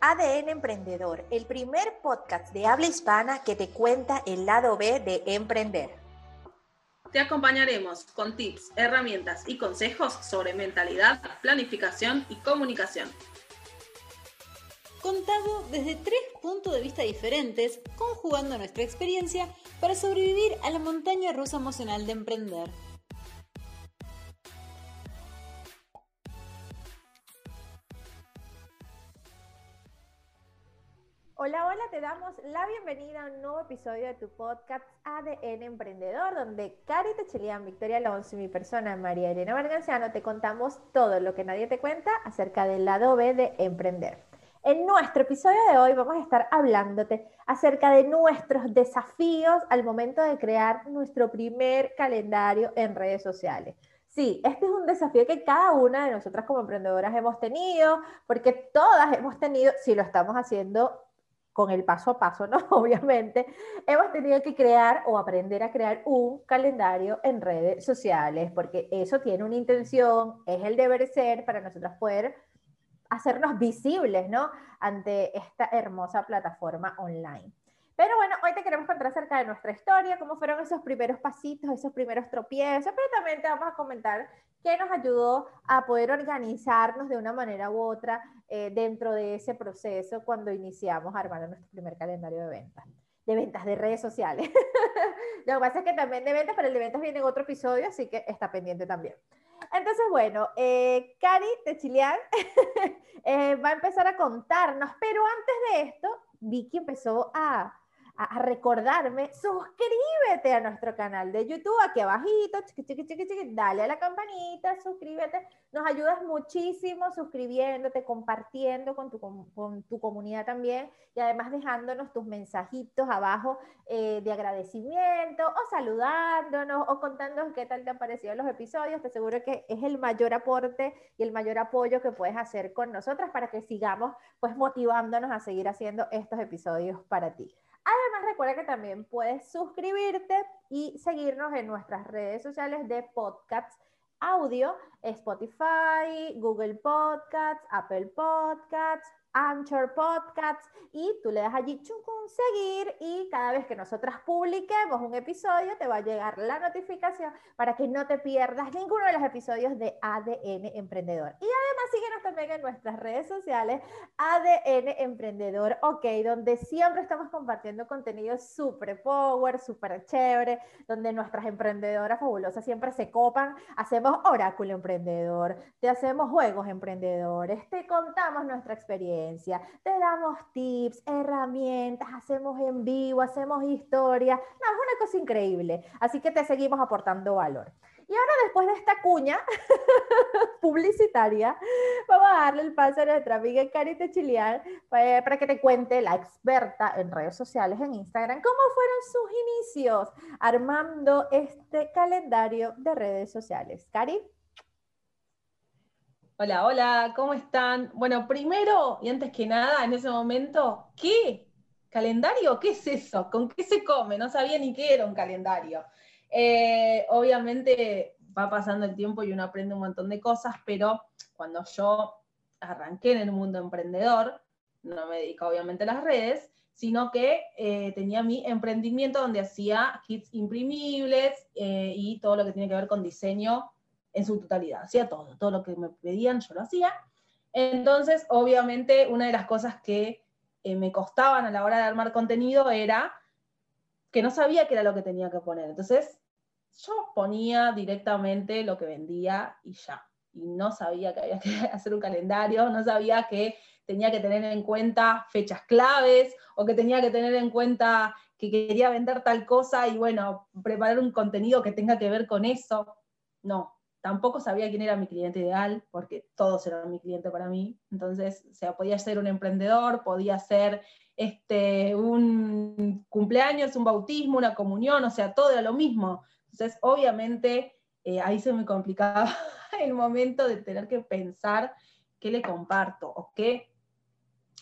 ADN Emprendedor, el primer podcast de habla hispana que te cuenta el lado B de emprender. Te acompañaremos con tips, herramientas y consejos sobre mentalidad, planificación y comunicación. Contado desde tres puntos de vista diferentes, conjugando nuestra experiencia para sobrevivir a la montaña rusa emocional de emprender. Hola, hola, te damos la bienvenida a un nuevo episodio de tu podcast ADN Emprendedor, donde Cari Techelian, Victoria Alonso y mi persona María Elena Varganciano te contamos todo lo que nadie te cuenta acerca del lado B de emprender. En nuestro episodio de hoy vamos a estar hablándote acerca de nuestros desafíos al momento de crear nuestro primer calendario en redes sociales. Sí, este es un desafío que cada una de nosotras como emprendedoras hemos tenido, porque todas hemos tenido, si lo estamos haciendo con el paso a paso, ¿no? Obviamente, hemos tenido que crear o aprender a crear un calendario en redes sociales, porque eso tiene una intención, es el deber ser para nosotros poder hacernos visibles, ¿no? Ante esta hermosa plataforma online. Pero bueno, hoy te queremos contar acerca de nuestra historia, cómo fueron esos primeros pasitos, esos primeros tropiezos, pero también te vamos a comentar qué nos ayudó a poder organizarnos de una manera u otra eh, dentro de ese proceso cuando iniciamos armando nuestro primer calendario de ventas de ventas de redes sociales. Lo que pasa es que también de ventas, pero el de ventas viene en otro episodio, así que está pendiente también. Entonces, bueno, eh, Cari de eh, va a empezar a contarnos, pero antes de esto, Vicky empezó a, a, recordarme, suscríbete a nuestro canal de YouTube, aquí abajito, chiqui, chiqui, chiqui, chiqui, dale a la campanita, suscríbete, nos ayudas muchísimo suscribiéndote, compartiendo con tu, con tu comunidad también y además dejándonos tus mensajitos abajo eh, de agradecimiento o saludándonos o contándonos qué tal te han parecido los episodios, te aseguro que es el mayor aporte y el mayor apoyo que puedes hacer con nosotras para que sigamos pues motivándonos a seguir haciendo estos episodios para ti. Recuerda que también puedes suscribirte y seguirnos en nuestras redes sociales de podcasts audio, Spotify, Google Podcasts, Apple Podcasts, Anchor Podcasts y tú le das allí chucun seguir y cada vez que nosotras publiquemos un episodio te va a llegar la notificación para que no te pierdas ninguno de los episodios de ADN Emprendedor. Y además síguenos también en nuestras redes sociales ADN Emprendedor, ok, donde siempre estamos compartiendo contenido súper power, súper chévere, donde nuestras emprendedoras fabulosas siempre se copan, hacemos oráculo emprendedor, te hacemos juegos emprendedores, te contamos nuestra experiencia te damos tips, herramientas, hacemos en vivo, hacemos historia. No, es una cosa increíble. Así que te seguimos aportando valor. Y ahora después de esta cuña publicitaria, vamos a darle el paso a nuestra amiga Carita Chiliar para, para, que te cuente, la experta en redes sociales, en Instagram, cómo fueron sus inicios armando este calendario de redes sociales. Cari. Hola, hola, ¿cómo están? Bueno, primero y antes que nada, en ese momento, ¿qué? ¿Calendario? ¿Qué es eso? ¿Con qué se come? No sabía ni qué era un calendario. Eh, obviamente va pasando el tiempo y uno aprende un montón de cosas, pero cuando yo arranqué en el mundo emprendedor, no me dedico obviamente a las redes, sino que eh, tenía mi emprendimiento donde hacía kits imprimibles eh, y todo lo que tiene que ver con diseño en su totalidad, hacía todo, todo lo que me pedían yo lo hacía. Entonces, obviamente, una de las cosas que eh, me costaban a la hora de armar contenido era que no sabía qué era lo que tenía que poner. Entonces, yo ponía directamente lo que vendía y ya. Y no sabía que había que hacer un calendario, no sabía que tenía que tener en cuenta fechas claves o que tenía que tener en cuenta que quería vender tal cosa y bueno, preparar un contenido que tenga que ver con eso. No, tampoco sabía quién era mi cliente ideal, porque todos eran mi cliente para mí. Entonces, o sea, podía ser un emprendedor, podía ser este, un cumpleaños, un bautismo, una comunión, o sea, todo era lo mismo. Entonces, obviamente, eh, ahí se me complicaba el momento de tener que pensar qué le comparto o qué,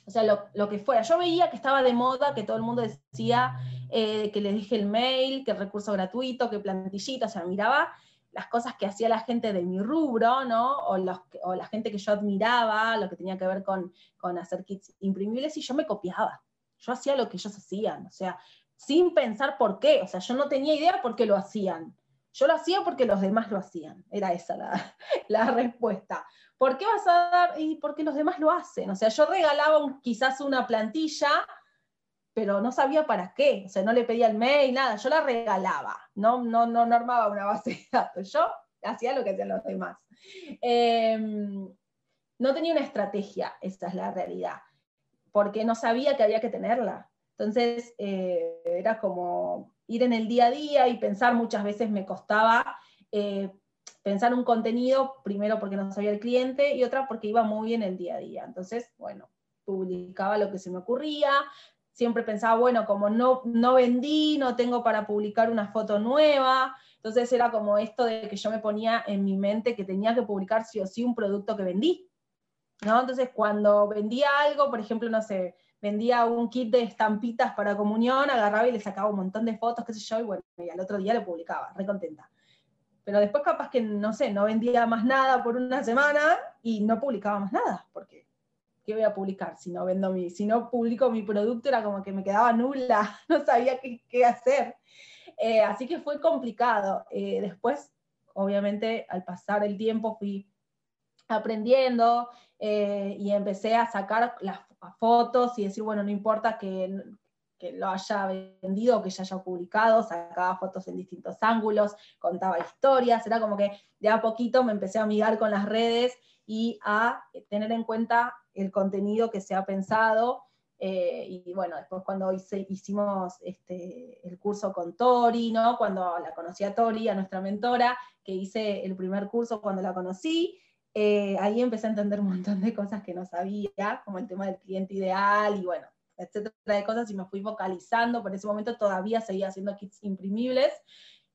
o sea, lo, que fuera. Yo veía que estaba de moda, que todo el mundo decía eh, que les dije el mail, que recurso gratuito, que plantillita, o sea, miraba las cosas que hacía la gente de mi rubro, ¿no? O, los, o la gente que yo admiraba, lo que tenía que ver con, con hacer kits imprimibles, y yo me copiaba. Yo hacía lo que ellos hacían, o sea, sin pensar por qué, o sea, yo no tenía idea por qué lo hacían. Yo lo hacía porque los demás lo hacían, era esa la, la respuesta. ¿Por qué vas a dar? Y porque los demás lo hacen. O sea, yo regalaba quizás una plantilla pero no sabía para qué, o sea, no le pedía el mail, nada, yo la regalaba, no, no, no, armaba una base de datos, yo hacía lo que hacían los demás. Em, no tenía una estrategia, esa es la realidad, porque no sabía que había que tenerla. Entonces, eh, era como ir en el día a día y pensar muchas veces me costaba eh, pensar un contenido, primero porque no sabía el cliente y otra porque iba muy bien el día a día. Entonces, bueno, publicaba lo que se me ocurría, siempre pensaba, bueno, como no, no vendí, no tengo para publicar una foto nueva, entonces era como esto de que yo me ponía en mi mente que tenía que publicar sí o sí un producto que vendí. ¿no? Entonces cuando vendía algo, por ejemplo, no sé, vendía un kit de estampitas para comunión, agarraba y le sacaba un montón de fotos, qué sé yo, y bueno, y al otro día lo publicaba, re contenta. Pero después capaz que, no sé, no vendía más nada por una semana y no publicaba más nada, ¿qué voy a publicar si no vendo mi, si no publico mi producto? Era como que me quedaba nula, no sabía qué, hacer. Eh, así que fue complicado. Eh, después, obviamente, al pasar el tiempo fui aprendiendo eh, y empecé a sacar las fotos y decir, bueno, no importa que, lo haya vendido, que ya haya publicado, sacaba fotos en distintos ángulos, contaba historias, era como que de a poquito me empecé a amigar con las redes y a tener en cuenta el contenido que se ha pensado. Eh, y bueno, después cuando hicimos este, el curso con Tori, ¿no? cuando la conocí a Tori, a nuestra mentora, que hice el primer curso cuando la conocí, eh, ahí empecé a entender un montón de cosas que no sabía, como el tema del cliente ideal y bueno, etcétera de cosas, y me fui focalizando, por ese momento todavía seguía haciendo kits imprimibles,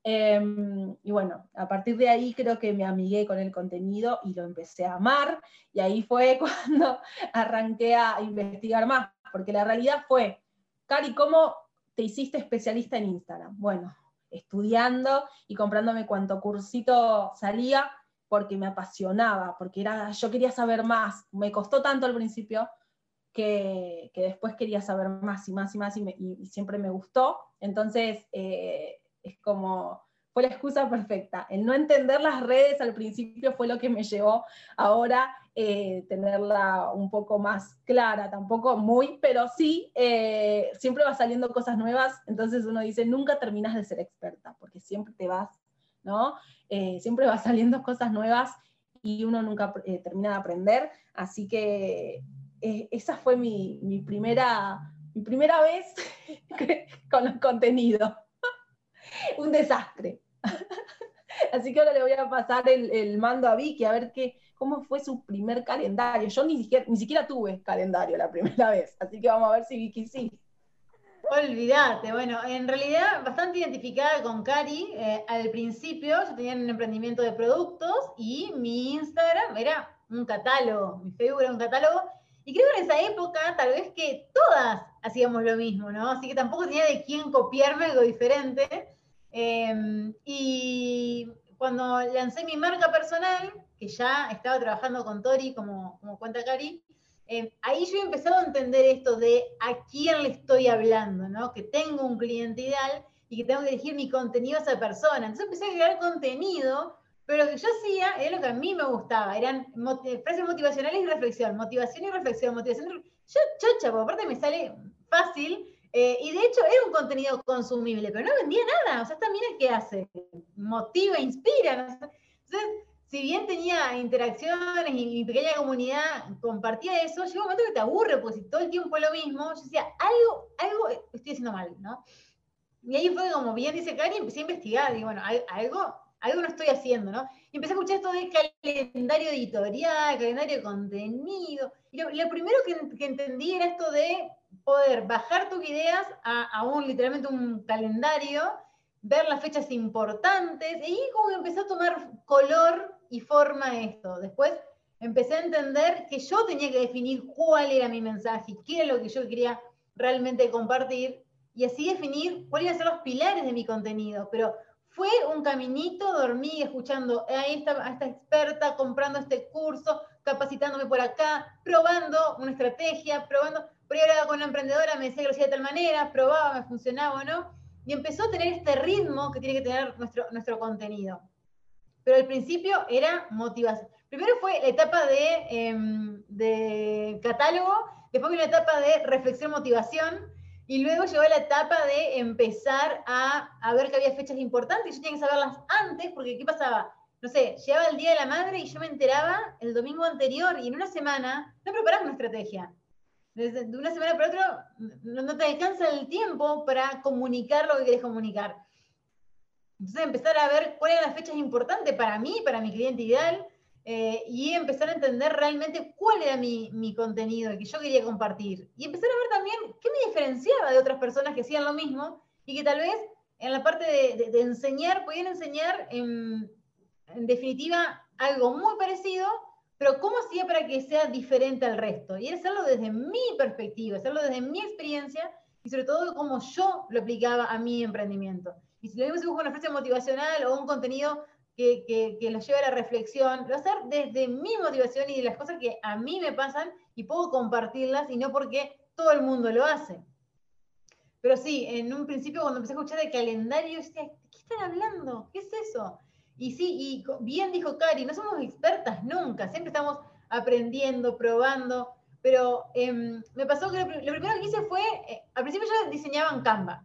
Em, y bueno, a partir de ahí creo que me amigué con el contenido y lo empecé a amar. Y ahí fue cuando arranqué a investigar más, porque la realidad fue, Cari, ¿cómo te hiciste especialista en Instagram? Bueno, estudiando y comprándome cuanto cursito salía porque me apasionaba, porque era, yo quería saber más. Me costó tanto al principio que, que después quería saber más y más y más y, siempre me gustó. Entonces, eh, es como, fue la excusa perfecta. El no entender las redes al principio fue lo que me llevó ahora eh, tenerla un poco más clara, tampoco muy, pero sí, eh, siempre va saliendo cosas nuevas, entonces uno dice, nunca terminas de ser experta, porque siempre te vas, ¿no? Eh, siempre va saliendo cosas nuevas y uno nunca termina de aprender, así que esa fue mi, mi, primera, mi primera vez con los contenidos un desastre. Así que ahora le voy a pasar el, mando a Vicky a ver qué, cómo fue su primer calendario. Yo ni siquiera, ni siquiera tuve calendario la primera vez, así que vamos a ver si Vicky sí. Olvídate, bueno, en realidad bastante identificada con Cari. Eh, al principio yo tenía un emprendimiento de productos y mi Instagram era un catálogo, mi Facebook era un catálogo. Y creo que en esa época tal vez que todas hacíamos lo mismo, ¿no? Así que tampoco tenía de quién copiarme algo diferente. Em, y cuando lancé mi marca personal, que ya estaba trabajando con Tori, como, como cuenta Cari, em, ahí yo he empezado a entender esto de a quién le estoy hablando, ¿no? Que tengo un cliente ideal y que tengo que dirigir mi contenido a esa persona. Entonces empecé a crear contenido, pero lo que yo hacía era lo que a mí me gustaba, eran frases motivacionales y reflexión, motivación y reflexión, motivación y reflexión. Yo, chocha, porque aparte me sale fácil eh, y de hecho era un contenido consumible, pero no vendía nada. O sea, esta mina que hace, motiva, inspira. Entonces, si bien tenía interacciones y mi pequeña comunidad compartía eso, llegó un momento que te aburre, porque si todo el tiempo es lo mismo, yo decía, algo, algo estoy haciendo mal, ¿no? Y ahí fue como bien dice Cari, empecé a investigar, y bueno, algo, algo no estoy haciendo, ¿no? Y empecé a escuchar esto de calendario editorial, calendario de contenido. Y lo, primero que, que entendí era esto de poder bajar tus ideas a, un, literalmente un calendario, ver las fechas importantes, y como que empezó a tomar color y forma esto. Después empecé a entender que yo tenía que definir cuál era mi mensaje, qué era lo que yo quería realmente compartir, y así definir cuáles a ser los pilares de mi contenido. Pero fue un caminito, dormí escuchando a esta, a esta experta, comprando este curso, capacitándome por acá, probando una estrategia, probando, por ahí con la emprendedora, me decía que lo hacía de tal manera, probaba, me funcionaba o no, y empezó a tener este ritmo que tiene que tener nuestro, nuestro contenido. Pero al principio era motivación. Primero fue la etapa de, em, de catálogo, después vino la etapa de reflexión, motivación, y luego llegó la etapa de empezar a, a, ver que había fechas importantes, y yo tenía que saberlas antes, porque ¿qué pasaba? No sé, llegaba el Día de la Madre y yo me enteraba el domingo anterior, y en una semana no preparaba una estrategia. Desde, de una semana para otra no, no te alcanza el tiempo para comunicar lo que querés comunicar. Entonces empezar a ver cuáles eran las fechas importantes para mí, para mi cliente ideal, eh, y empezar a entender realmente cuál era mi, mi, contenido, que yo quería compartir. Y empezar a ver también qué me diferenciaba de otras personas que hacían lo mismo y que tal vez en la parte de, de, de enseñar, podían enseñar en, en, definitiva algo muy parecido, pero cómo hacía para que sea diferente al resto. Y hacerlo desde mi perspectiva, hacerlo desde mi experiencia y sobre todo cómo yo lo aplicaba a mi emprendimiento. Y si lo mismo se busca una frase motivacional o un contenido que, que, que, lleve a la reflexión, lo hacer desde mi motivación y de las cosas que a mí me pasan y puedo compartirlas y no porque todo el mundo lo hace. Pero sí, en un principio cuando empecé a escuchar el calendario, yo decía, ¿de qué están hablando? ¿Qué es eso? Y sí, y bien dijo Cari, no somos expertas nunca, siempre estamos aprendiendo, probando, pero eh, me pasó que lo, lo, primero que hice fue, eh, al principio yo diseñaba en Canva,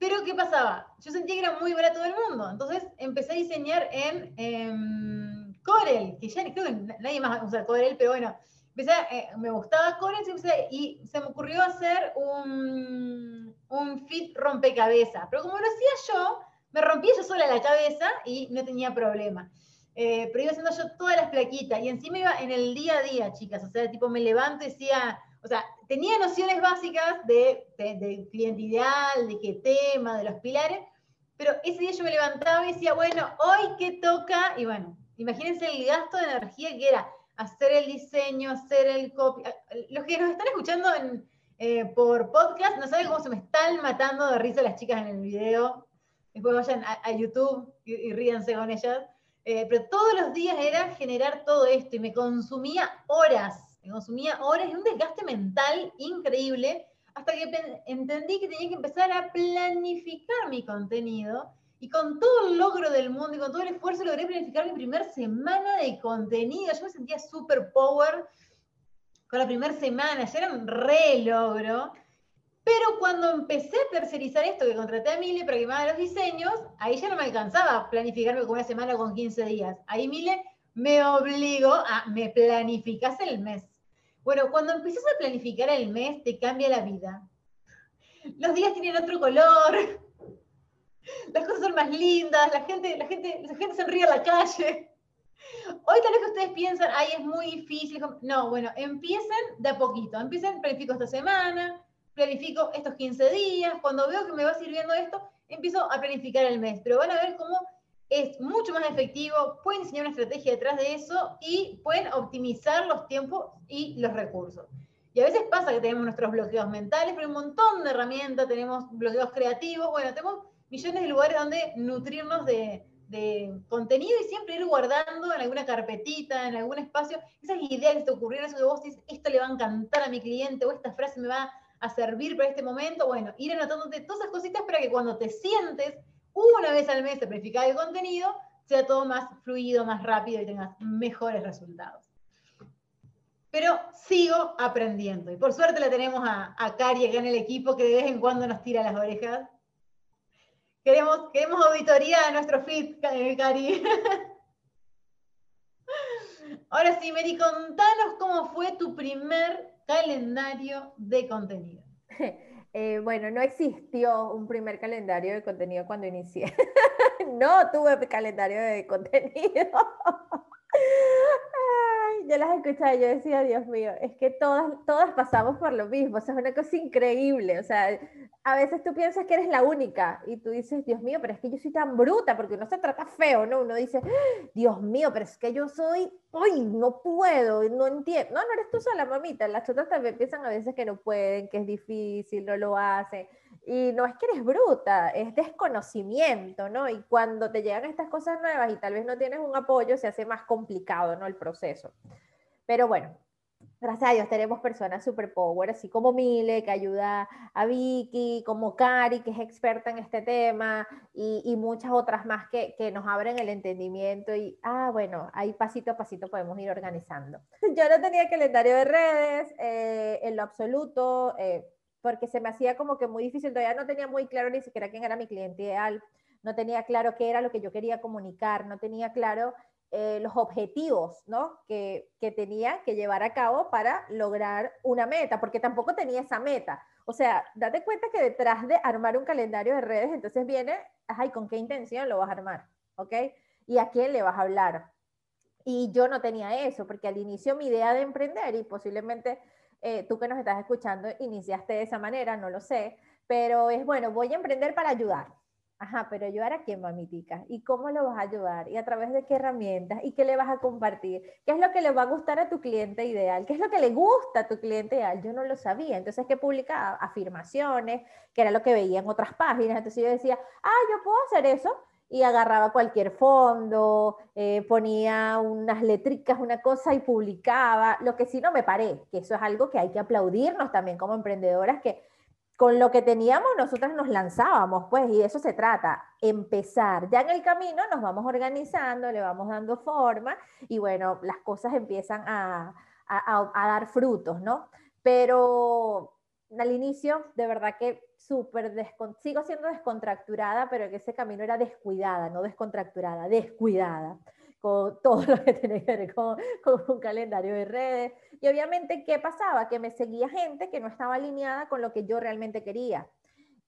pero ¿qué pasaba? Yo sentía que era muy barato del mundo. Entonces empecé a diseñar en eh, Corel, que ya creo que nadie más usa Corel, pero bueno, empecé eh, me gustaba Corel y se me ocurrió hacer un, un fit rompecabezas. Pero como lo hacía yo, me rompía yo sola la cabeza y no tenía problema. Eh, pero iba haciendo yo todas las plaquitas y encima iba en el día a día, chicas. O sea, tipo me levanto y decía o sea, tenía nociones básicas de, de, de, cliente ideal, de qué tema, de los pilares, pero ese día yo me levantaba y decía, bueno, hoy qué toca, y bueno, imagínense el gasto de energía que era hacer el diseño, hacer el copy. Los que nos están escuchando eh, por podcast no saben cómo se me están matando de risa las chicas en el video. Después vayan a, a YouTube y, y, ríanse con ellas. Eh, pero todos los días era generar todo esto y me consumía horas me consumía horas y un desgaste mental increíble, hasta que entendí que tenía que empezar a planificar mi contenido. Y con todo el logro del mundo y con todo el esfuerzo logré planificar mi primera semana de contenido. Yo me sentía super power con la primera semana, ya era un re logro. Pero cuando empecé a tercerizar esto, que contraté a Mile para que me haga los diseños, ahí ya no me alcanzaba planificarme con una semana o con 15 días. Ahí Mile me obligó a, me planificas el mes. Bueno, cuando empiezas a planificar el mes, te cambia la vida. Los días tienen otro color, las cosas son más lindas, la gente, la gente, la gente sonríe a la calle. Hoy tal vez que ustedes piensan, ay, es muy difícil. No, bueno, empiecen de a poquito. Empiecen, planifico esta semana, planifico estos 15 días. Cuando veo que me va sirviendo esto, empiezo a planificar el mes. Pero van a ver cómo es mucho más efectivo, pueden diseñar una estrategia detrás de eso y pueden optimizar los tiempos y los recursos. Y a veces pasa que tenemos nuestros bloqueos mentales, pero hay un montón de herramientas, tenemos bloqueos creativos, bueno, tenemos millones de lugares donde nutrirnos de, de contenido y siempre ir guardando en alguna carpetita, en algún espacio, esas ideas que te ocurrieron, eso que vos dices, esto le va a encantar a mi cliente o esta frase me va a servir para este momento, bueno, ir anotándote todas esas cositas para que cuando te sientes una vez al mes a el contenido, sea todo más fluido, más rápido y tengas mejores resultados. Pero sigo aprendiendo. Y por suerte la tenemos a, a Cari acá en el equipo que de vez en cuando nos tira las orejas. Queremos, queremos auditoría a nuestro feed, Cari. Ahora sí, Mary, contanos cómo fue tu primer calendario de contenido. Eh, bueno, no existió un primer calendario de contenido cuando inicié. no tuve calendario de contenido. Yo las escuchaba y yo decía, Dios mío, es que todas, todas pasamos por lo mismo. O sea, es una cosa increíble. O sea, a veces tú piensas que eres la única y tú dices, Dios mío, pero es que yo soy tan bruta porque uno se trata feo, ¿no? Uno dice, Dios mío, pero es que yo soy, ¡ay, no puedo! No entiendo. No, no eres tú sola, mamita. Las otras también piensan a veces que no pueden, que es difícil, no lo hacen. Y no es que eres bruta, es desconocimiento, ¿no? Y cuando te llegan estas cosas nuevas y tal vez no tienes un apoyo, se hace más complicado, ¿no? El proceso. Pero bueno, gracias a Dios tenemos personas super power, así como Mile, que ayuda a Vicky, como Cari, que es experta en este tema, y, muchas otras más que, que, nos abren el entendimiento. Y, ah, bueno, ahí pasito a pasito podemos ir organizando. Yo no tenía calendario de redes eh, en lo absoluto, eh, porque se me hacía como que muy difícil, todavía no tenía muy claro ni siquiera quién era mi cliente ideal, no tenía claro qué era lo que yo quería comunicar, no tenía claro eh, los objetivos ¿no? que, que, tenía que llevar a cabo para lograr una meta, porque tampoco tenía esa meta. O sea, date cuenta que detrás de armar un calendario de redes, entonces viene, ay, ¿con qué intención lo vas a armar? ¿Ok? ¿Y a quién le vas a hablar? Y yo no tenía eso, porque al inicio mi idea de emprender, y posiblemente eh, tú que nos estás escuchando iniciaste de esa manera, no lo sé, pero es bueno, voy a emprender para ayudar. Ajá, pero ayudar a quién, mamitica? ¿Y cómo lo vas a ayudar? ¿Y a través de qué herramientas? ¿Y qué le vas a compartir? ¿Qué es lo que le va a gustar a tu cliente ideal? ¿Qué es lo que le gusta a tu cliente ideal? Yo no lo sabía. Entonces, ¿qué publicaba? Afirmaciones, que era lo que veía en otras páginas. Entonces yo decía, ah, yo puedo hacer eso. Y agarraba cualquier fondo, eh, ponía unas letricas, una cosa y publicaba. Lo que sí no me paré, que eso es algo que hay que aplaudirnos también como emprendedoras, que con lo que teníamos nosotras nos lanzábamos, pues, y de eso se trata, empezar. Ya en el camino nos vamos organizando, le vamos dando forma y bueno, las cosas empiezan a, dar frutos, ¿no? Pero al inicio, de verdad que súper, sigo siendo descontracturada, pero en ese camino era descuidada, no descontracturada, descuidada con todo lo que tiene que ver con, con, un calendario de redes. Y obviamente, ¿qué pasaba? Que me seguía gente que no estaba alineada con lo que yo realmente quería.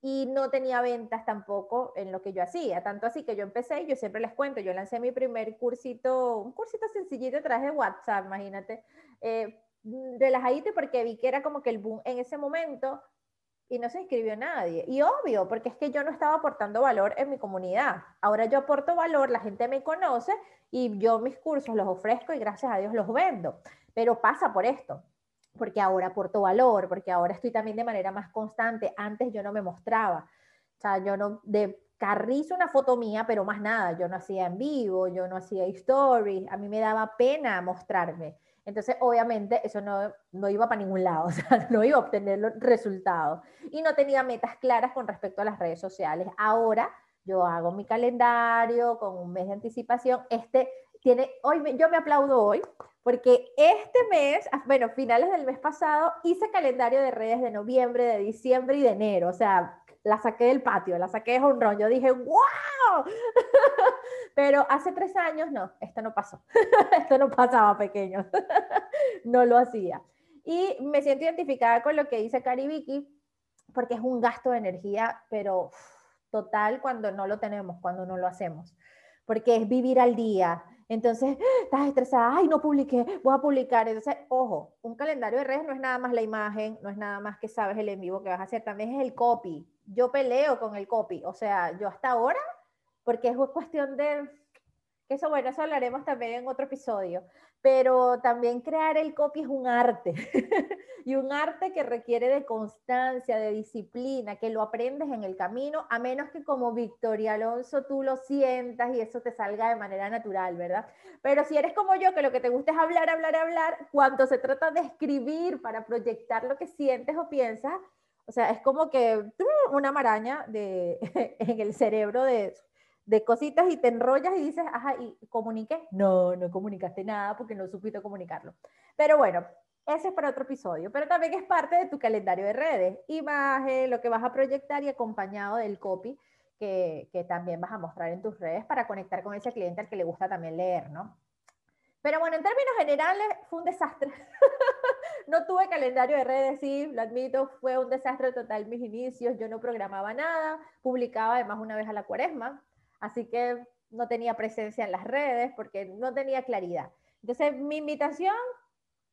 Y no tenía ventas tampoco en lo que yo hacía. Tanto así que yo empecé, yo siempre les cuento, yo lancé mi primer cursito, un cursito sencillito a través de WhatsApp, imagínate, eh, relajadito porque vi que era como que el boom en ese momento y no se inscribió nadie. Y obvio, porque es que yo no estaba aportando valor en mi comunidad. Ahora yo aporto valor, la gente me conoce y yo mis cursos los ofrezco y gracias a Dios los vendo. Pero pasa por esto, porque ahora aporto valor, porque ahora estoy también de manera más constante. Antes yo no me mostraba. O sea, yo no, de carrizo una foto mía, pero más nada. Yo no hacía en vivo, yo no hacía stories. A mí me daba pena mostrarme. Entonces, obviamente, eso no, no iba para ningún lado, o sea, no iba a obtener los resultados. Y no tenía metas claras con respecto a las redes sociales. Ahora yo hago mi calendario con un mes de anticipación. Este tiene, hoy yo me aplaudo hoy, porque este mes, ah, bueno, finales del mes pasado, hice calendario de redes de noviembre, de diciembre y de enero. O sea, la saqué del patio, la saqué de honrón. Yo dije, ¡wow! Pero hace tres años, no, esto no pasó. esto no pasaba pequeño. no lo hacía. Y me siento identificada con lo que dice Cari Vicky, porque es un gasto de energía, pero total cuando no lo tenemos, cuando no lo hacemos. Porque es vivir al día, entonces, estás estresada, ay, no publiqué, voy a publicar. Entonces, ojo, un calendario de redes no es nada más la imagen, no es nada más que sabes el en vivo que vas a hacer, también es el copy. Yo peleo con el copy, o sea, yo hasta ahora, porque es cuestión de, que eso, bueno, eso hablaremos también en otro episodio, pero también crear el copy es un arte, y un arte que requiere de constancia, de disciplina, que lo aprendes en el camino, a menos que como Victoria Alonso tú lo sientas y eso te salga de manera natural, ¿verdad? Pero si eres como yo, que lo que te gusta es hablar, hablar, hablar, cuando se trata de escribir para proyectar lo que sientes o piensas, o sea, es como que una maraña de, en el cerebro de de cositas y te enrollas y dices, ajá, ¿y comuniqué? No, no comunicaste nada porque no supiste comunicarlo. Pero bueno, ese es para otro episodio, pero también es parte de tu calendario de redes, imagen, lo que vas a proyectar y acompañado del copy que, que también vas a mostrar en tus redes para conectar con ese cliente al que le gusta también leer, ¿no? Pero bueno, en términos generales fue un desastre. no tuve calendario de redes, sí, lo admito, fue un desastre total mis inicios. Yo no programaba nada, publicaba además una vez a la cuaresma, así que no tenía presencia en las redes porque no tenía claridad. Entonces, mi invitación,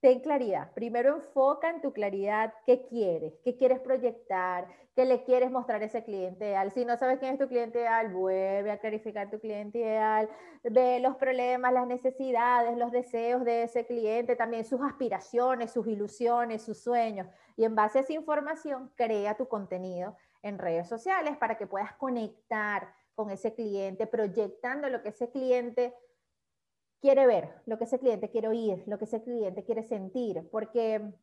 ten claridad. Primero enfoca en tu claridad qué quieres, qué quieres proyectar, qué le quieres mostrar a ese cliente ideal. Si no sabes quién es tu cliente ideal, vuelve a clarificar tu cliente ideal, ve los problemas, las necesidades, los deseos de ese cliente, también sus aspiraciones, sus ilusiones, sus sueños. Y en base a esa información, crea tu contenido en redes sociales para que puedas conectar con ese cliente, proyectando lo que ese cliente quiere ver, lo que ese cliente quiere oír, lo que ese cliente quiere sentir, porque,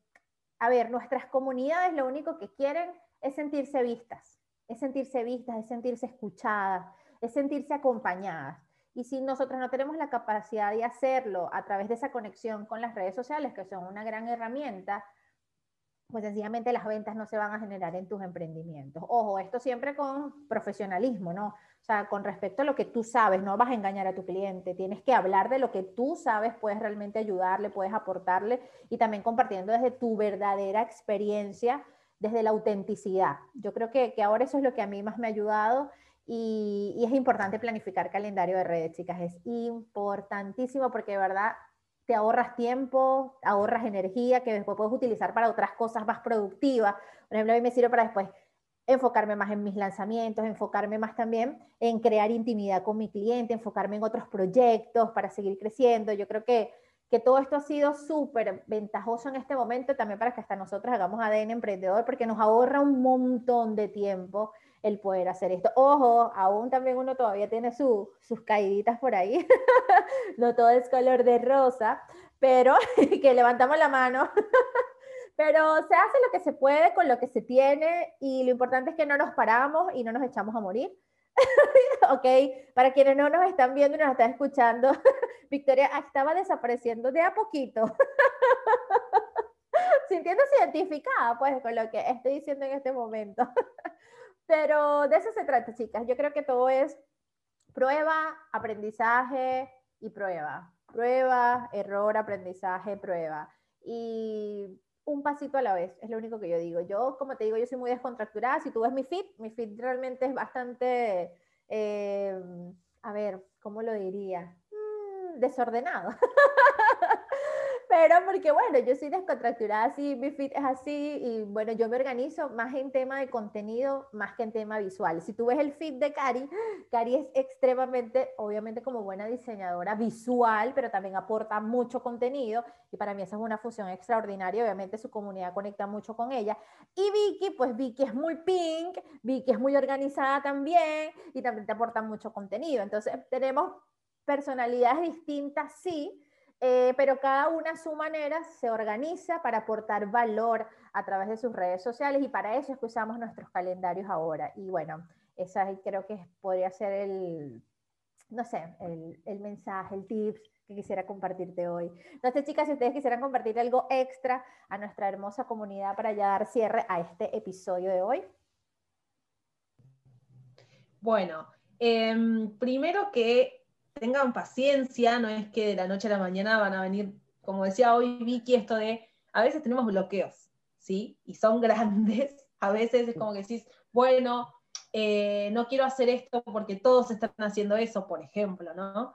a ver, nuestras comunidades lo único que quieren es sentirse vistas, es sentirse vistas, es sentirse escuchadas, es sentirse acompañadas. Y si nosotros no tenemos la capacidad de hacerlo a través de esa conexión con las redes sociales, que son una gran herramienta, pues sencillamente las ventas no se van a generar en tus emprendimientos. Ojo, esto siempre con profesionalismo, ¿no? O sea, con respecto a lo que tú sabes, no vas a engañar a tu cliente, tienes que hablar de lo que tú sabes, puedes realmente ayudarle, puedes aportarle y también compartiendo desde tu verdadera experiencia, desde la autenticidad. Yo creo que, que ahora eso es lo que a mí más me ha ayudado y, es importante planificar calendario de redes, chicas. Es importantísimo porque de verdad te ahorras tiempo, ahorras energía que después puedes utilizar para otras cosas más productivas. Por ejemplo, a mí me sirve para después enfocarme más en mis lanzamientos, enfocarme más también en crear intimidad con mi cliente, enfocarme en otros proyectos para seguir creciendo. Yo creo que, que todo esto ha sido súper ventajoso en este momento también para que hasta nosotros hagamos ADN emprendedor porque nos ahorra un montón de tiempo el poder hacer esto. Ojo, aún también uno todavía tiene sus caíditas por ahí. no todo es color de rosa, pero que levantamos la mano. pero se hace lo que se puede con lo que se tiene y lo importante es que no nos paramos y no nos echamos a morir. ok, para quienes no nos están viendo y nos están escuchando, Victoria estaba desapareciendo de a poquito. Sintiéndose identificada pues con lo que estoy diciendo en este momento. Pero de eso se trata, chicas. Yo creo que todo es prueba, aprendizaje y prueba. Prueba, error, aprendizaje, prueba. Y un pasito a la vez, es lo único que yo digo. Yo, como te digo, yo soy muy descontracturada. Si tú ves mi fit, mi fit realmente es bastante, eh, a ver, ¿cómo lo diría? Mm, desordenado. pero porque bueno, yo soy descontracturada así, mi fit es así y bueno, yo me organizo más en tema de contenido más que en tema visual. Si tú ves el fit de Cari, Cari es extremadamente, obviamente como buena diseñadora visual, pero también aporta mucho contenido y para mí esa es una función extraordinaria, obviamente su comunidad conecta mucho con ella. Y Vicky, pues Vicky es muy pink, Vicky es muy organizada también y también te aporta mucho contenido. Entonces tenemos personalidades distintas, sí, eh, pero cada una a su manera se organiza para aportar valor a través de sus redes sociales y para eso es que usamos nuestros calendarios ahora. Y bueno, esa creo que podría ser el, no sé, el, mensaje, el tips que quisiera compartirte hoy. Sé, chicas, si ustedes quisieran compartir algo extra a nuestra hermosa comunidad para ya dar cierre a este episodio de hoy. Bueno, em, primero que tengan paciencia, no es que de la noche a la mañana van a venir, como decía hoy Vicky, esto de, a veces tenemos bloqueos, ¿sí? Y son grandes, a veces es como que decís, bueno, eh, no quiero hacer esto porque todos están haciendo eso, por ejemplo, ¿no?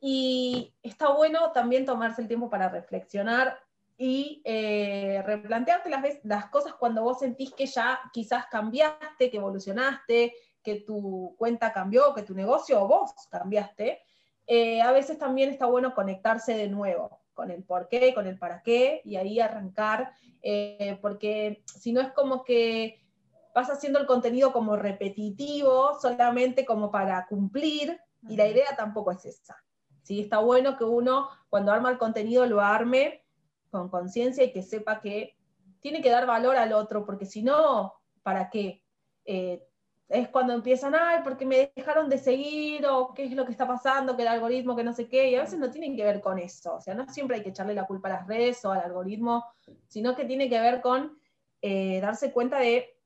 Y está bueno también tomarse el tiempo para reflexionar y eh, replantearte las, las cosas cuando vos sentís que ya quizás cambiaste, que evolucionaste, que tu cuenta cambió, que tu negocio o vos cambiaste, eh, a veces también está bueno conectarse de nuevo con el por qué, con el para qué, y ahí arrancar, eh, porque si no es como que vas haciendo el contenido como repetitivo, solamente como para cumplir, y la idea tampoco es esa. ¿sí? Está bueno que uno, cuando arma el contenido, lo arme con conciencia y que sepa que tiene que dar valor al otro, porque si no, ¿para qué? Eh, es cuando empiezan, ay, porque me dejaron de seguir, o qué es lo que está pasando, que el algoritmo, que no sé qué, y a veces no tienen que ver con eso, o sea, no siempre hay que echarle la culpa a las redes o al algoritmo, sino que tiene que ver con eh, darse cuenta de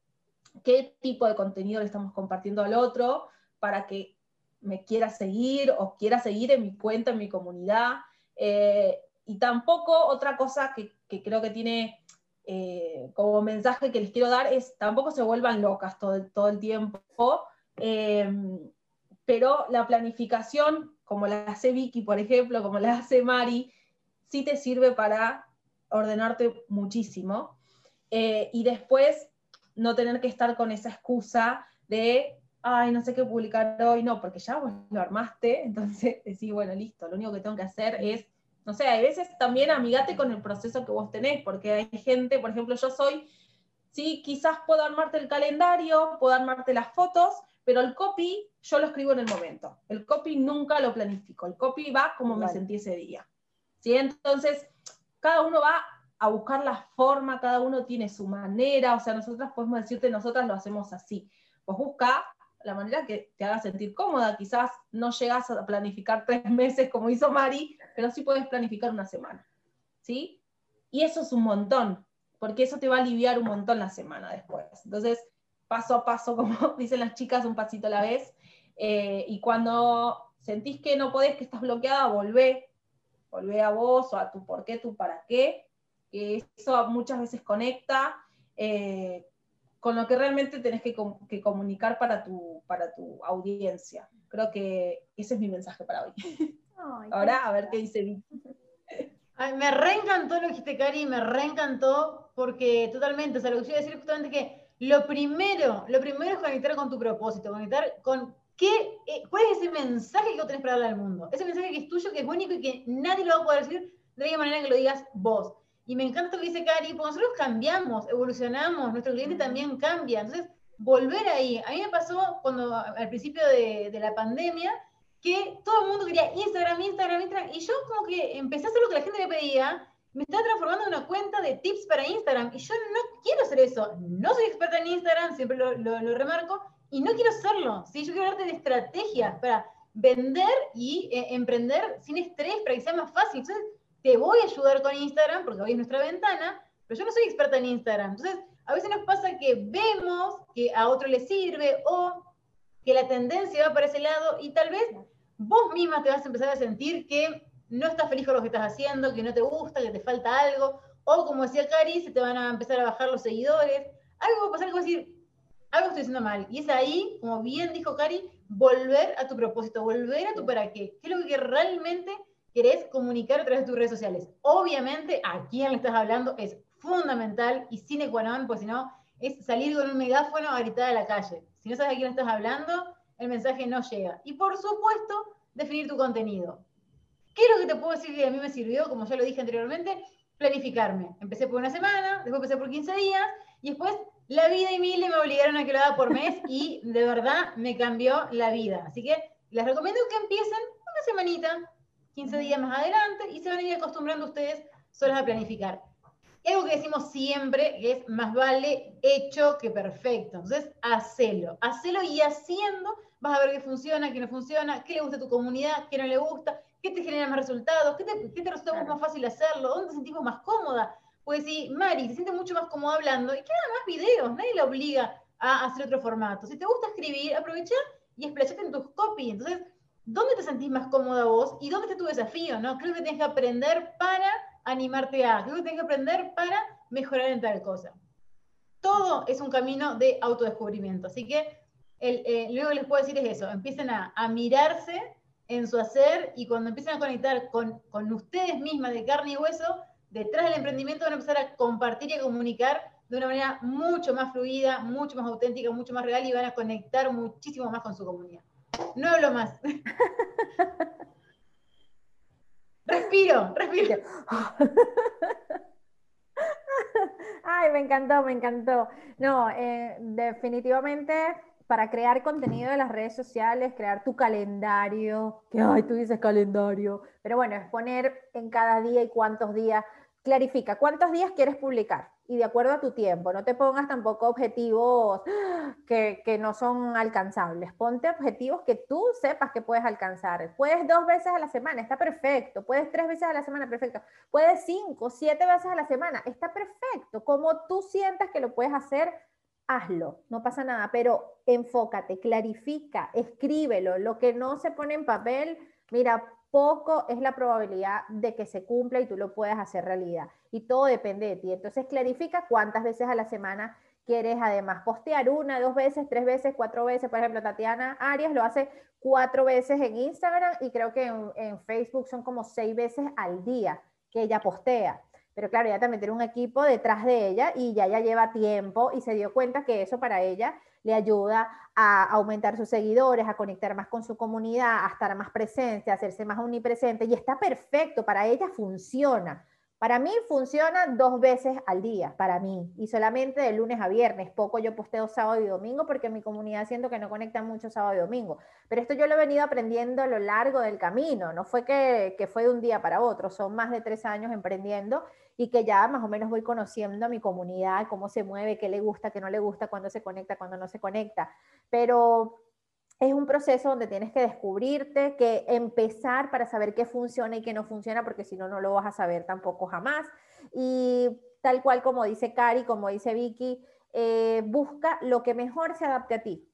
qué tipo de contenido le estamos compartiendo al otro para que me quiera seguir o quiera seguir en mi cuenta, en mi comunidad. Eh, y tampoco otra cosa que, que creo que tiene eh, como mensaje que les quiero dar es tampoco se vuelvan locas todo, todo el tiempo, eh, pero la planificación, como la hace Vicky, por ejemplo, como la hace Mari, sí te sirve para ordenarte muchísimo. Eh, y después no tener que estar con esa excusa de, ay, no sé qué publicar hoy, no, porque ya vos lo armaste, entonces decís, bueno, listo, lo único que tengo que hacer es no sé, hay veces también amigate con el proceso que vos tenés, porque hay gente, por ejemplo, yo soy ¿sí? Quizás puedo armarte el calendario, puedo armarte las fotos, pero el copy yo lo escribo en el momento. El copy nunca lo planifico. El copy va como me sentí ese día. ¿sí? Entonces, cada uno va a buscar la forma, cada uno tiene su manera, o sea, nosotras podemos decirte, nosotras lo hacemos así. Pues busca la manera que te haga sentir cómoda. Quizás no llegas a planificar tres meses como hizo Mari, pero sí puedes planificar una semana. ¿Sí? Y eso es un montón, porque eso te va a aliviar un montón la semana después. Entonces, paso a paso, como dicen las chicas, un pasito a la vez. Eh, y cuando sentís que no podés, que estás bloqueada, volvé, volvé a vos o a tu por qué, tu para qué, que eso muchas veces conecta eh, con lo que realmente tenés que, comunicar para tu, para tu audiencia. Creo que ese es mi mensaje para hoy. Ahora, a ver qué dice Vicky. me reencantó lo que dijiste, Cari, me reencantó porque totalmente, o sea, lo que yo iba a decir justamente que lo primero, lo primero es conectar con tu propósito, conectar con qué, eh, cuál es ese mensaje que vos tenés para darle al mundo. Ese mensaje que es tuyo, que es único y que nadie lo va a poder decir de la manera que lo digas vos. Y me encanta lo que dice Cari, porque nosotros cambiamos, evolucionamos, nuestro cliente también cambia. Entonces, volver ahí. A mí me pasó cuando al principio de, de la pandemia, que todo el mundo quería Instagram, Instagram, Instagram, y yo como que empecé a hacer lo que la gente me pedía, me estaba transformando en una cuenta de tips para Instagram, y yo no quiero hacer eso, no soy experta en Instagram, siempre lo, lo, remarco, y no quiero hacerlo, ¿sí? yo quiero hablarte de estrategias para vender y eh, emprender sin estrés, para que sea más fácil. Entonces, te voy a ayudar con Instagram, porque hoy es nuestra ventana, pero yo no soy experta en Instagram. Entonces, a veces nos pasa que vemos que a otro le sirve o que la tendencia va para ese lado y tal vez vos misma te vas a empezar a sentir que no estás feliz con lo que estás haciendo, que no te gusta, que te falta algo, o como decía Cari, se te van a empezar a bajar los seguidores, algo va a pasar que vas a decir, algo estoy haciendo mal. Y es ahí, como bien dijo Cari, volver a tu propósito, volver a tu para qué. ¿Qué es lo que realmente querés comunicar a través de tus redes sociales? Obviamente, a quién le estás hablando es fundamental y sine qua non, pues si no, es salir con un megáfono a gritar a la calle. Si no sabes a quién estás hablando, el mensaje no llega. Y por supuesto, definir tu contenido. ¿Qué es lo que te puedo decir que a mí me sirvió? Como ya lo dije anteriormente, planificarme. Empecé por una semana, después empecé por 15 días, y después la vida y Mile me obligaron a que lo haga por mes, y de verdad me cambió la vida. Así que les recomiendo que empiecen una semanita, 15 días más adelante, y se van a ir acostumbrando ustedes solos a planificar. Y algo que decimos siempre que es más vale hecho que perfecto. Entonces, hacelo. Hacelo y haciendo vas a ver qué funciona, qué no funciona, qué le gusta a tu comunidad, qué no le gusta, qué te genera más resultados, qué te, qué te resulta más fácil hacerlo, dónde te sentimos más cómoda. Pues si Mari se siente mucho más cómoda hablando, y que haga más videos, nadie la obliga a hacer otro formato. Si te gusta escribir, aprovecha y explayate en tus copy. Entonces, ¿dónde te sentís más cómoda vos y dónde está tu desafío? ¿no? Creo que tienes que aprender para animarte a, creo que tienes que aprender para mejorar en tal cosa. Todo es un camino de autodescubrimiento. Así que el, eh, lo que les puedo decir es eso, empiecen a, mirarse en su hacer y cuando empiecen a conectar con, con, ustedes mismas de carne y hueso, detrás del emprendimiento van a empezar a compartir y a comunicar de una manera mucho más fluida, mucho más auténtica, mucho más real y van a conectar muchísimo más con su comunidad. No hablo más. respiro, respiro. Ay, me encantó, me encantó. No, eh, definitivamente para crear contenido de las redes sociales, crear tu calendario, que ay, tú dices calendario, pero bueno, es poner en cada día y cuántos días, clarifica cuántos días quieres publicar y de acuerdo a tu tiempo, no te pongas tampoco objetivos que, que no son alcanzables, ponte objetivos que tú sepas que puedes alcanzar. Puedes dos veces a la semana, está perfecto, puedes tres veces a la semana, perfecto, puedes cinco, siete veces a la semana, está perfecto, como tú sientas que lo puedes hacer hazlo, no pasa nada, pero enfócate, clarifica, escríbelo. Lo que no se pone en papel, mira, poco es la probabilidad de que se cumpla y tú lo puedas hacer realidad. Y todo depende de ti. Entonces, clarifica cuántas veces a la semana quieres además postear una, dos veces, tres veces, cuatro veces. Por ejemplo, Tatiana Arias lo hace cuatro veces en Instagram y creo que en, en Facebook son como seis veces al día que ella postea. Pero claro, ya también tiene un equipo detrás de ella y ya ya lleva tiempo y se dio cuenta que eso para ella le ayuda a aumentar sus seguidores, a conectar más con su comunidad, a estar más presente, a hacerse más omnipresente y está perfecto, para ella funciona. Para mí funciona dos veces al día, para mí, y solamente de lunes a viernes. Poco yo posteo sábado y domingo porque mi comunidad siento que no conecta mucho sábado y domingo. Pero esto yo lo he venido aprendiendo a lo largo del camino, no fue que, que fue de un día para otro, son más de tres años emprendiendo y que ya más o menos voy conociendo a mi comunidad, cómo se mueve, qué le gusta, qué no le gusta, cuándo se conecta, cuándo no se conecta. Pero es un proceso donde tienes que descubrirte, que empezar para saber qué funciona y qué no funciona, porque si no, no lo vas a saber tampoco jamás. Y tal cual como dice Cari, como dice Vicky, eh, busca lo que mejor se adapte a ti.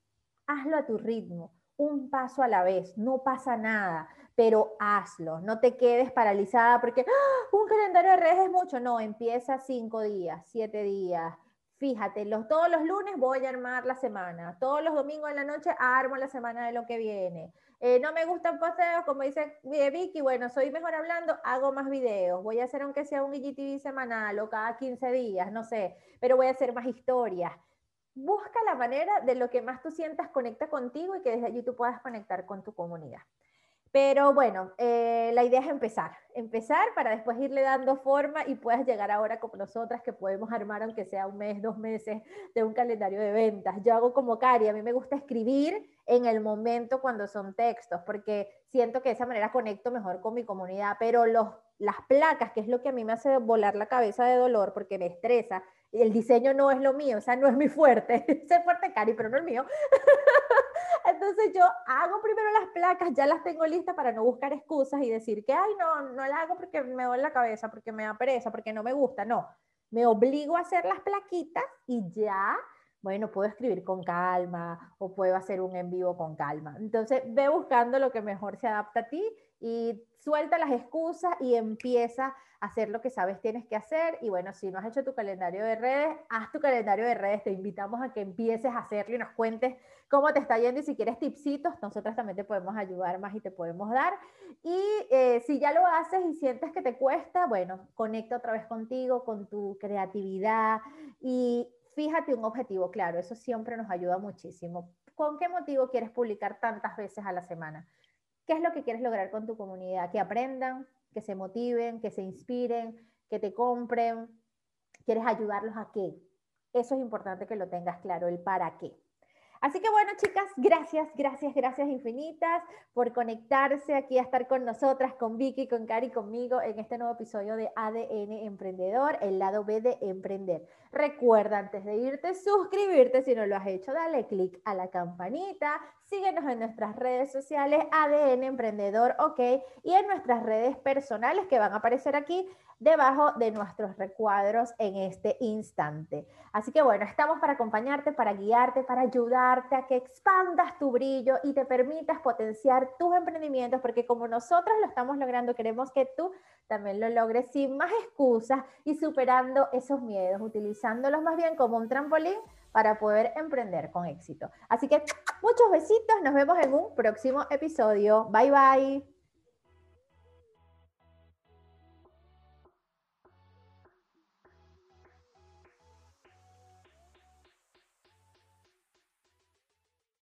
Hazlo a tu ritmo, un paso a la vez, no pasa nada, pero hazlo, no te quedes paralizada porque ¡ah! un calendario de redes es mucho, no, empieza cinco días, siete días, Fíjate, los, todos los lunes voy a armar la semana, todos los domingos en la noche armo la semana de lo que viene. Eh, no me gustan posteos, como dice Vicky, bueno, soy mejor hablando, hago más videos. Voy a hacer aunque sea un IGTV semanal o cada 15 días, no sé, pero voy a hacer más historias. Busca la manera de lo que más tú sientas conecta contigo y que desde allí tú puedas conectar con tu comunidad. Pero bueno, eh, la idea es empezar, empezar para después irle dando forma y puedas llegar ahora como nosotras que podemos armar, aunque sea un mes, dos meses, de un calendario de ventas. Yo hago como Cari, a mí me gusta escribir en el momento cuando son textos, porque siento que de esa manera conecto mejor con mi comunidad, pero los, las placas, que es lo que a mí me hace volar la cabeza de dolor porque me estresa, el diseño no es lo mío, o sea, no es mi fuerte, es fuerte Cari, pero no el mío. Entonces yo hago primero las placas, ya las tengo listas para no buscar excusas y decir que, ay, no, no las hago porque me duele la cabeza, porque me da pereza, porque no me gusta. No, me obligo a hacer las plaquitas y ya, bueno, puedo escribir con calma o puedo hacer un en vivo con calma. Entonces ve buscando lo que mejor se adapta a ti y suelta las excusas y empieza a hacer lo que sabes tienes que hacer. Y bueno, si no has hecho tu calendario de redes, haz tu calendario de redes. Te invitamos a que empieces a hacerlo y nos cuentes cómo te está yendo y si quieres tipsitos, nosotras también te podemos ayudar más y te podemos dar. Y eh, si ya lo haces y sientes que te cuesta, bueno, conecta otra vez contigo, con tu creatividad y fíjate un objetivo claro. Eso siempre nos ayuda muchísimo. ¿Con qué motivo quieres publicar tantas veces a la semana? ¿Qué es lo que quieres lograr con tu comunidad? Que aprendan, que se motiven, que se inspiren, que te compren. ¿Quieres ayudarlos a qué? Eso es importante que lo tengas claro, el para qué. Así que bueno, chicas, gracias, gracias, gracias infinitas por conectarse aquí a estar con nosotras, con Vicky, con Cari, conmigo en este nuevo episodio de ADN Emprendedor, el lado B de Emprender. Recuerda antes de irte, suscribirte si no lo has hecho, dale click a la campanita, síguenos en nuestras redes sociales ADN Emprendedor, ok, y en nuestras redes personales que van a aparecer aquí debajo de nuestros recuadros en este instante. Así que bueno, estamos para acompañarte, para guiarte, para ayudarte a que expandas tu brillo y te permitas potenciar tus emprendimientos, porque como nosotras lo estamos logrando, queremos que tú también lo logres sin más excusas y superando esos miedos, utilizándolos más bien como un trampolín para poder emprender con éxito. Así que muchos besitos, nos vemos en un próximo episodio. Bye bye.